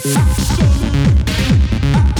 Stop!